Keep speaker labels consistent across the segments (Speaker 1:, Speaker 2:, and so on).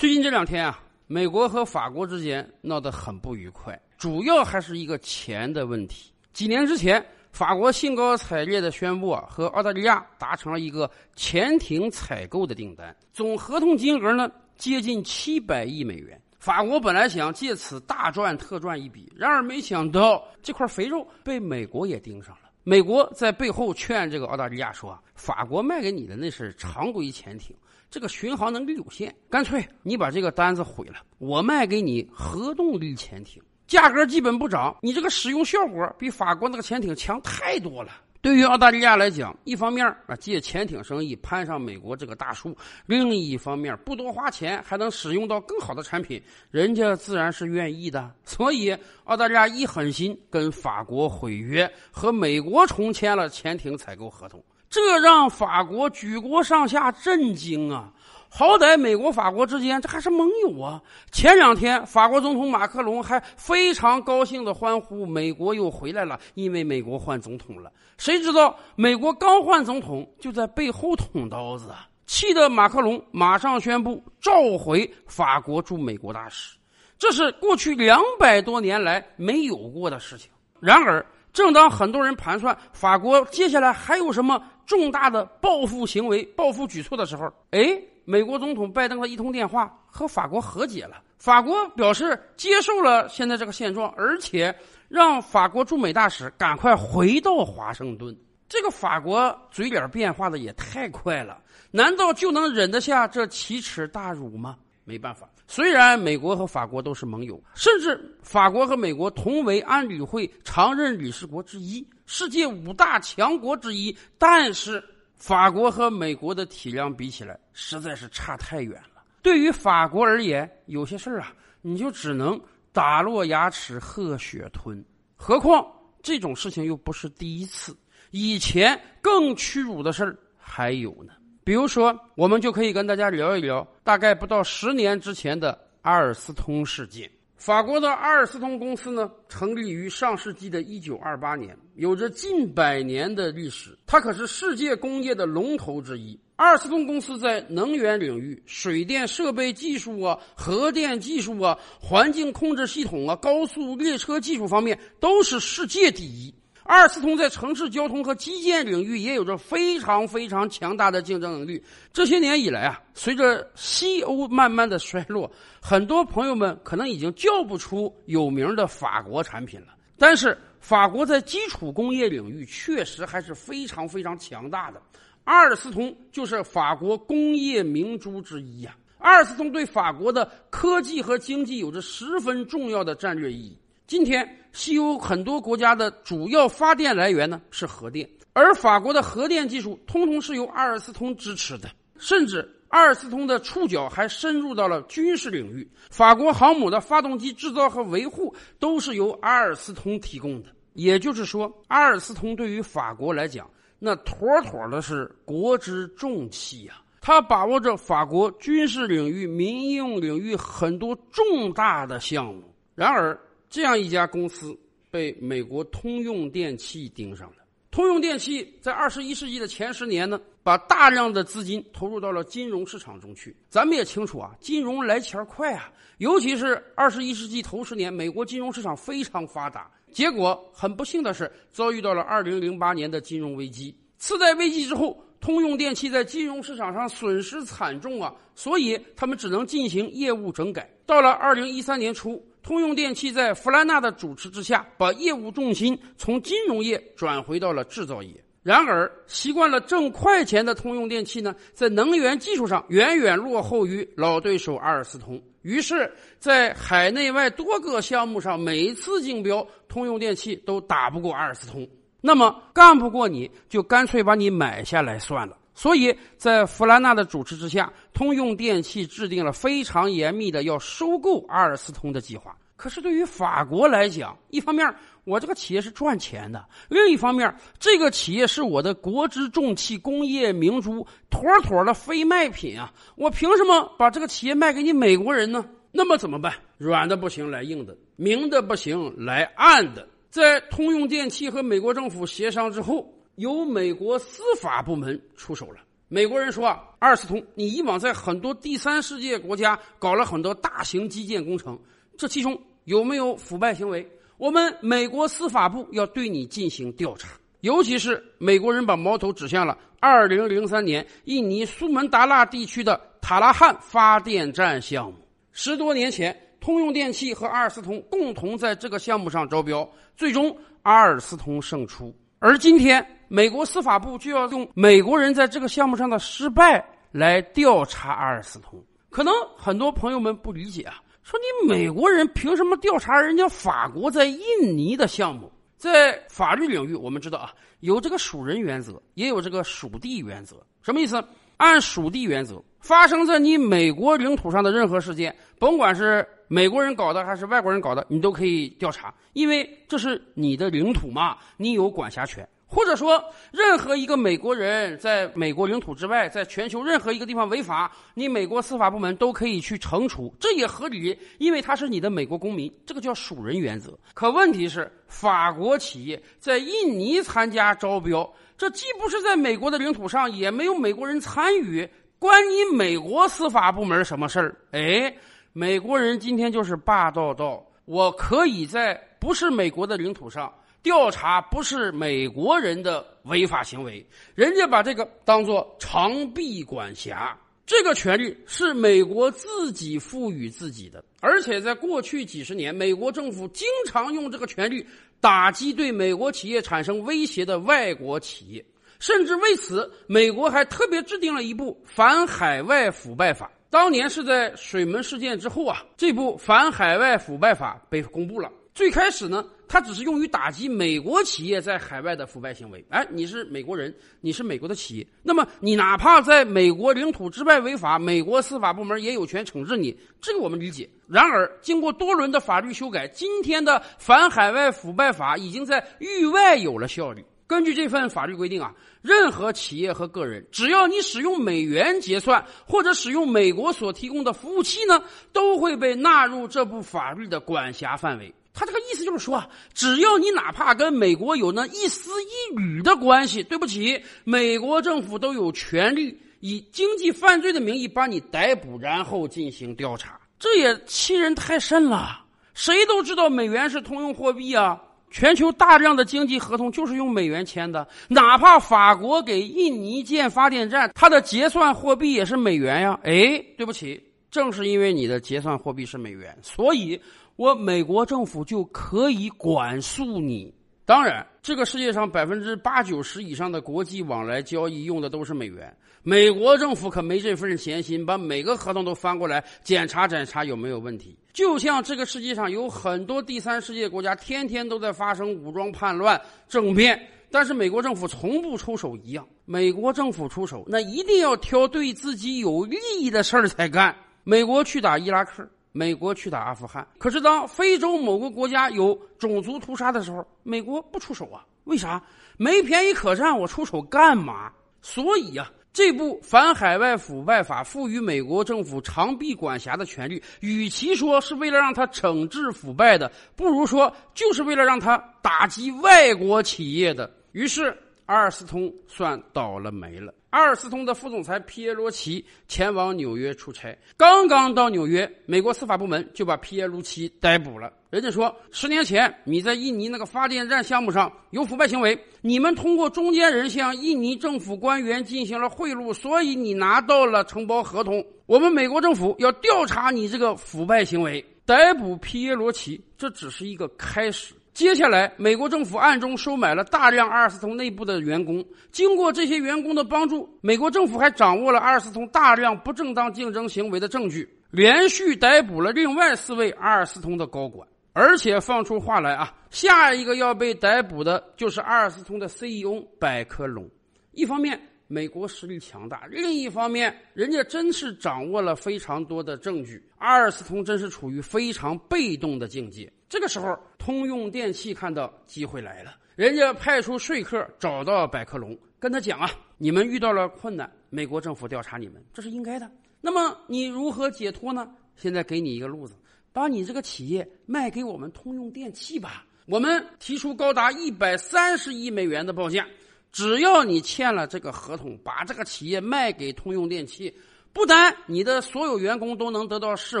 Speaker 1: 最近这两天啊，美国和法国之间闹得很不愉快，主要还是一个钱的问题。几年之前，法国兴高采烈地宣布啊，和澳大利亚达成了一个潜艇采购的订单，总合同金额呢接近七百亿美元。法国本来想借此大赚特赚一笔，然而没想到这块肥肉被美国也盯上了。美国在背后劝这个澳大利亚说：“法国卖给你的那是常规潜艇。”这个巡航能力有限，干脆你把这个单子毁了，我卖给你核动力潜艇，价格基本不涨，你这个使用效果比法国那个潜艇强太多了。对于澳大利亚来讲，一方面啊借潜艇生意攀上美国这个大树，另一方面不多花钱还能使用到更好的产品，人家自然是愿意的。所以澳大利亚一狠心跟法国毁约，和美国重签了潜艇采购合同。这让法国举国上下震惊啊！好歹美国、法国之间这还是盟友啊。前两天，法国总统马克龙还非常高兴的欢呼：“美国又回来了，因为美国换总统了。”谁知道美国刚换总统，就在背后捅刀子啊！气得马克龙马上宣布召回法国驻美国大使，这是过去两百多年来没有过的事情。然而，正当很多人盘算法国接下来还有什么重大的报复行为、报复举措的时候，哎，美国总统拜登的一通电话和法国和解了。法国表示接受了现在这个现状，而且让法国驻美大使赶快回到华盛顿。这个法国嘴脸变化的也太快了，难道就能忍得下这奇耻大辱吗？没办法，虽然美国和法国都是盟友，甚至法国和美国同为安理会常任理事国之一，世界五大强国之一，但是法国和美国的体量比起来，实在是差太远了。对于法国而言，有些事儿啊，你就只能打落牙齿喝血吞。何况这种事情又不是第一次，以前更屈辱的事儿还有呢。比如说，我们就可以跟大家聊一聊大概不到十年之前的阿尔斯通事件。法国的阿尔斯通公司呢，成立于上世纪的一九二八年，有着近百年的历史。它可是世界工业的龙头之一。阿尔斯通公司在能源领域、水电设备技术啊、核电技术啊、环境控制系统啊、高速列车技术方面都是世界第一。阿尔斯通在城市交通和基建领域也有着非常非常强大的竞争能力。这些年以来啊，随着西欧慢慢的衰落，很多朋友们可能已经叫不出有名的法国产品了。但是法国在基础工业领域确实还是非常非常强大的。阿尔斯通就是法国工业明珠之一呀。阿尔斯通对法国的科技和经济有着十分重要的战略意义。今天，西欧很多国家的主要发电来源呢是核电，而法国的核电技术通通是由阿尔斯通支持的，甚至阿尔斯通的触角还深入到了军事领域。法国航母的发动机制造和维护都是由阿尔斯通提供的。也就是说，阿尔斯通对于法国来讲，那妥妥的是国之重器呀！他把握着法国军事领域、民用领域很多重大的项目。然而，这样一家公司被美国通用电气盯上了。通用电气在二十一世纪的前十年呢，把大量的资金投入到了金融市场中去。咱们也清楚啊，金融来钱快啊，尤其是二十一世纪头十年，美国金融市场非常发达。结果很不幸的是，遭遇到了二零零八年的金融危机。次贷危机之后，通用电气在金融市场上损失惨重啊，所以他们只能进行业务整改。到了二零一三年初。通用电气在弗兰纳的主持之下，把业务重心从金融业转回到了制造业。然而，习惯了挣快钱的通用电气呢，在能源技术上远远落后于老对手阿尔斯通。于是，在海内外多个项目上，每一次竞标，通用电气都打不过阿尔斯通。那么，干不过你就干脆把你买下来算了。所以在弗兰纳的主持之下，通用电气制定了非常严密的要收购阿尔斯通的计划。可是对于法国来讲，一方面我这个企业是赚钱的，另一方面这个企业是我的国之重器、工业明珠，妥妥的非卖品啊！我凭什么把这个企业卖给你美国人呢？那么怎么办？软的不行，来硬的；明的不行，来暗的。在通用电气和美国政府协商之后。由美国司法部门出手了。美国人说啊，阿尔斯通，你以往在很多第三世界国家搞了很多大型基建工程，这其中有没有腐败行为？我们美国司法部要对你进行调查。尤其是美国人把矛头指向了二零零三年印尼苏门答腊地区的塔拉汉发电站项目。十多年前，通用电气和阿尔斯通共同在这个项目上招标，最终阿尔斯通胜出。而今天，美国司法部就要用美国人在这个项目上的失败来调查阿尔斯通。可能很多朋友们不理解啊，说你美国人凭什么调查人家法国在印尼的项目？在法律领域，我们知道啊，有这个属人原则，也有这个属地原则。什么意思？按属地原则，发生在你美国领土上的任何事件，甭管是美国人搞的还是外国人搞的，你都可以调查，因为这是你的领土嘛，你有管辖权。或者说，任何一个美国人在美国领土之外，在全球任何一个地方违法，你美国司法部门都可以去惩处，这也合理，因为他是你的美国公民，这个叫属人原则。可问题是，法国企业在印尼参加招标，这既不是在美国的领土上，也没有美国人参与，关你美国司法部门什么事儿？哎，美国人今天就是霸道到，我可以在不是美国的领土上。调查不是美国人的违法行为，人家把这个当做长臂管辖，这个权利是美国自己赋予自己的，而且在过去几十年，美国政府经常用这个权利打击对美国企业产生威胁的外国企业，甚至为此，美国还特别制定了一部反海外腐败法。当年是在水门事件之后啊，这部反海外腐败法被公布了。最开始呢。它只是用于打击美国企业在海外的腐败行为。哎，你是美国人，你是美国的企业，那么你哪怕在美国领土之外违法，美国司法部门也有权惩治你。这个我们理解。然而，经过多轮的法律修改，今天的反海外腐败法已经在域外有了效力。根据这份法律规定啊，任何企业和个人，只要你使用美元结算或者使用美国所提供的服务器呢，都会被纳入这部法律的管辖范围。他这个意思就是说，只要你哪怕跟美国有那一丝一缕的关系，对不起，美国政府都有权利以经济犯罪的名义把你逮捕，然后进行调查。这也欺人太甚了。谁都知道美元是通用货币啊，全球大量的经济合同就是用美元签的。哪怕法国给印尼建发电站，它的结算货币也是美元呀。哎，对不起，正是因为你的结算货币是美元，所以。我美国政府就可以管束你。当然，这个世界上百分之八九十以上的国际往来交易用的都是美元。美国政府可没这份闲心，把每个合同都翻过来检查检查有没有问题。就像这个世界上有很多第三世界国家天天都在发生武装叛乱、政变，但是美国政府从不出手一样。美国政府出手，那一定要挑对自己有利益的事儿才干。美国去打伊拉克。美国去打阿富汗，可是当非洲某个国家有种族屠杀的时候，美国不出手啊？为啥？没便宜可占，我出手干嘛？所以呀，这部反海外腐败法赋予美国政府长臂管辖的权利，与其说是为了让他惩治腐败的，不如说就是为了让他打击外国企业的。于是，阿尔斯通算倒了霉了。阿尔斯通的副总裁皮耶罗奇前往纽约出差，刚刚到纽约，美国司法部门就把皮耶罗奇逮捕了。人家说，十年前你在印尼那个发电站项目上有腐败行为，你们通过中间人向印尼政府官员进行了贿赂，所以你拿到了承包合同。我们美国政府要调查你这个腐败行为，逮捕皮耶罗奇，这只是一个开始。接下来，美国政府暗中收买了大量阿尔斯通内部的员工。经过这些员工的帮助，美国政府还掌握了阿尔斯通大量不正当竞争行为的证据，连续逮捕了另外四位阿尔斯通的高管，而且放出话来啊，下一个要被逮捕的就是阿尔斯通的 CEO 百科龙。一方面，美国实力强大；另一方面，人家真是掌握了非常多的证据，阿尔斯通真是处于非常被动的境界。这个时候，通用电气看到机会来了，人家派出说客找到百科龙，跟他讲啊：“你们遇到了困难，美国政府调查你们，这是应该的。那么你如何解脱呢？现在给你一个路子，把你这个企业卖给我们通用电气吧。我们提出高达一百三十亿美元的报价，只要你签了这个合同，把这个企业卖给通用电气，不但你的所有员工都能得到释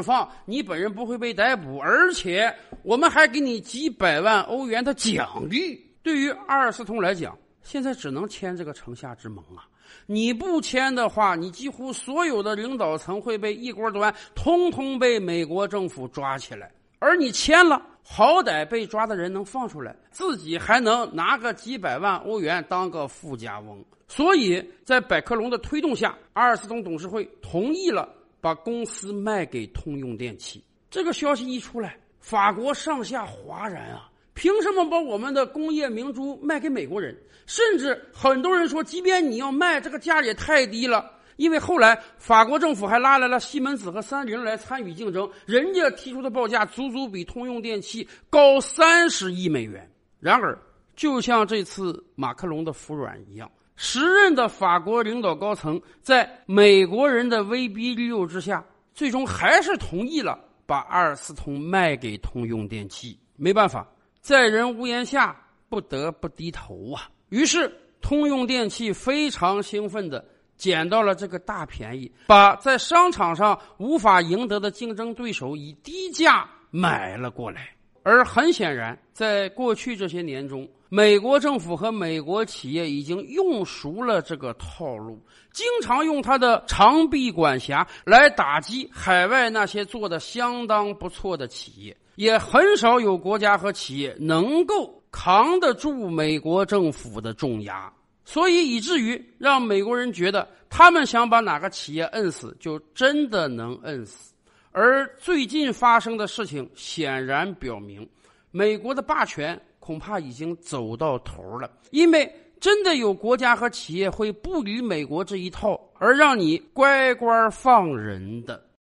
Speaker 1: 放，你本人不会被逮捕，而且我们还给你几百万欧元的奖励。对于阿尔斯通来讲，现在只能签这个城下之盟啊！你不签的话，你几乎所有的领导层会被一锅端，通通被美国政府抓起来。而你签了，好歹被抓的人能放出来，自己还能拿个几百万欧元当个富家翁。所以在百克隆的推动下，阿尔斯通董事会同意了把公司卖给通用电气。这个消息一出来，法国上下哗然啊！凭什么把我们的工业明珠卖给美国人？甚至很多人说，即便你要卖，这个价也太低了。因为后来法国政府还拉来了西门子和三菱来参与竞争，人家提出的报价足足比通用电气高三十亿美元。然而，就像这次马克龙的服软一样，时任的法国领导高层在美国人的威逼利诱之下，最终还是同意了把阿尔斯通卖给通用电气。没办法，在人屋檐下不得不低头啊。于是，通用电气非常兴奋的。捡到了这个大便宜，把在商场上无法赢得的竞争对手以低价买了过来。而很显然，在过去这些年中，美国政府和美国企业已经用熟了这个套路，经常用它的长臂管辖来打击海外那些做的相当不错的企业，也很少有国家和企业能够扛得住美国政府的重压。所以以至于让美国人觉得，他们想把哪个企业摁死，就真的能摁死。而最近发生的事情显然表明，美国的霸权恐怕已经走到头了。因为真的有国家和企业会不理美国这一套，而让你乖乖放人的。